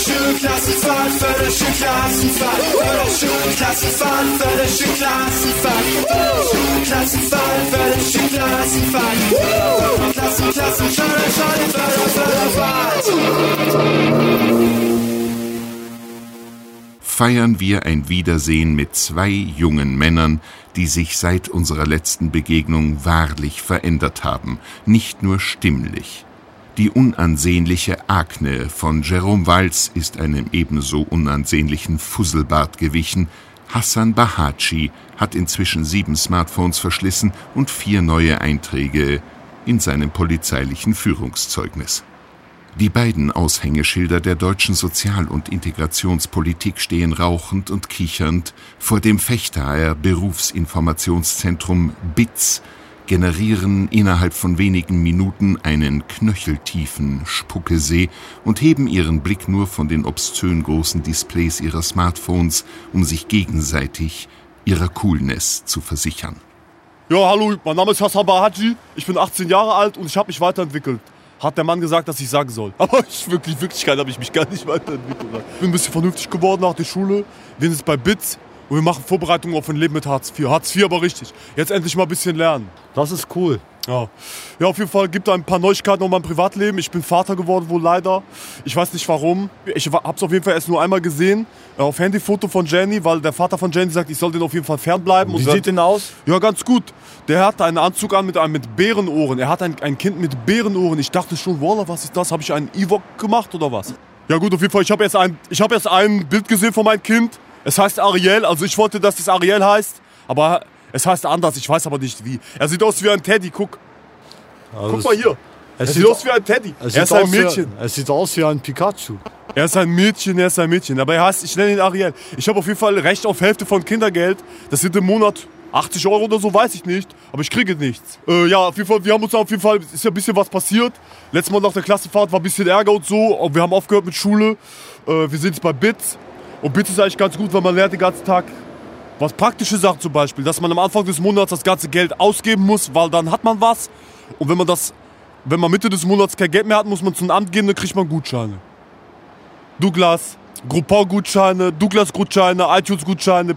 Förderschulklassenfahrt, Förderschulklassenfahrt, Förderschulklassenfahrt, Förderschulklassenfahrt, Förderschulklassenfahrt, Förderschulklassenfahrt, Klassen, Klassen, Förder, Förder, Förderfahrt. feiern wir ein Wiedersehen mit zwei jungen Männern, die sich seit unserer letzten Begegnung wahrlich verändert haben, nicht nur stimmlich. Die unansehnliche Akne von Jerome Walz ist einem ebenso unansehnlichen Fusselbart gewichen. Hassan Bahachi hat inzwischen sieben Smartphones verschlissen und vier neue Einträge in seinem polizeilichen Führungszeugnis. Die beiden Aushängeschilder der deutschen Sozial- und Integrationspolitik stehen rauchend und kichernd vor dem Fechtaer Berufsinformationszentrum BITS, generieren innerhalb von wenigen Minuten einen knöcheltiefen Spuckesee und heben ihren Blick nur von den obszön großen Displays ihrer Smartphones, um sich gegenseitig ihrer Coolness zu versichern. Ja, hallo, mein Name ist Hassan Bahaji, ich bin 18 Jahre alt und ich habe mich weiterentwickelt. Hat der Mann gesagt, dass ich sagen soll. Aber ich wirklich, Wirklichkeit habe ich mich gar nicht weiterentwickelt. Ich bin ein bisschen vernünftig geworden nach der Schule. Wir sind jetzt bei BITS und wir machen Vorbereitungen auf ein Leben mit Hartz IV. Hartz IV aber richtig. Jetzt endlich mal ein bisschen lernen. Das ist cool. Ja. ja, auf jeden Fall gibt es ein paar Neuigkeiten um mein Privatleben. Ich bin Vater geworden, wohl leider. Ich weiß nicht warum. Ich habe es auf jeden Fall erst nur einmal gesehen. äh, Auf Handyfoto von Jenny, weil der Vater von Jenny sagt, ich soll den auf jeden Fall fernbleiben. Wie sieht denn aus? ja, ganz gut. Der hat einen Anzug an mit, einem, mit Bärenohren. Er hat ein, ein Kind mit Bärenohren. Ich dachte schon, Wallah, was ist das? Habe ich einen Ewok gemacht oder was? Ja gut, auf jeden Fall. Ich habe erst, ein, ich hab erst ein Bild gesehen von meinem Kind. Es heißt Ariel. Also ich wollte, dass es Ariel heißt. Aber es heißt anders. Ich weiß aber nicht wie. Er sieht aus wie ein Teddy. Guck, Also guck mal hier. Er es sieht aus wie ein Teddy. Er sieht, ist ein Mädchen. Wie, es sieht aus wie ein Pikachu. Er ist ein Mädchen, er ist ein Mädchen. Aber er heißt, ich nenne ihn Ariel. Ich habe auf jeden Fall Recht auf Hälfte von Kindergeld. Das sind im Monat 80 Euro oder so, weiß ich nicht. Aber ich kriege nichts. Äh, ja, auf jeden Fall, wir haben uns auf jeden Fall, ist ja ein bisschen was passiert. Letztes Mal nach der Klassenfahrt war ein bisschen Ärger und so. Und wir haben aufgehört mit Schule. Äh, wir sind jetzt bei BITS. Und BITS ist eigentlich ganz gut, weil man lernt den ganzen Tag was praktische Sachen zum Beispiel. Dass man am Anfang des Monats das ganze Geld ausgeben muss, weil dann hat man was. Und wenn man das, wenn man Mitte des Monats kein Geld mehr hat, muss man zum Amt gehen, dann kriegt man Gutscheine. Douglas, Groupon-Gutscheine, Douglas-Gutscheine, iTunes-Gutscheine,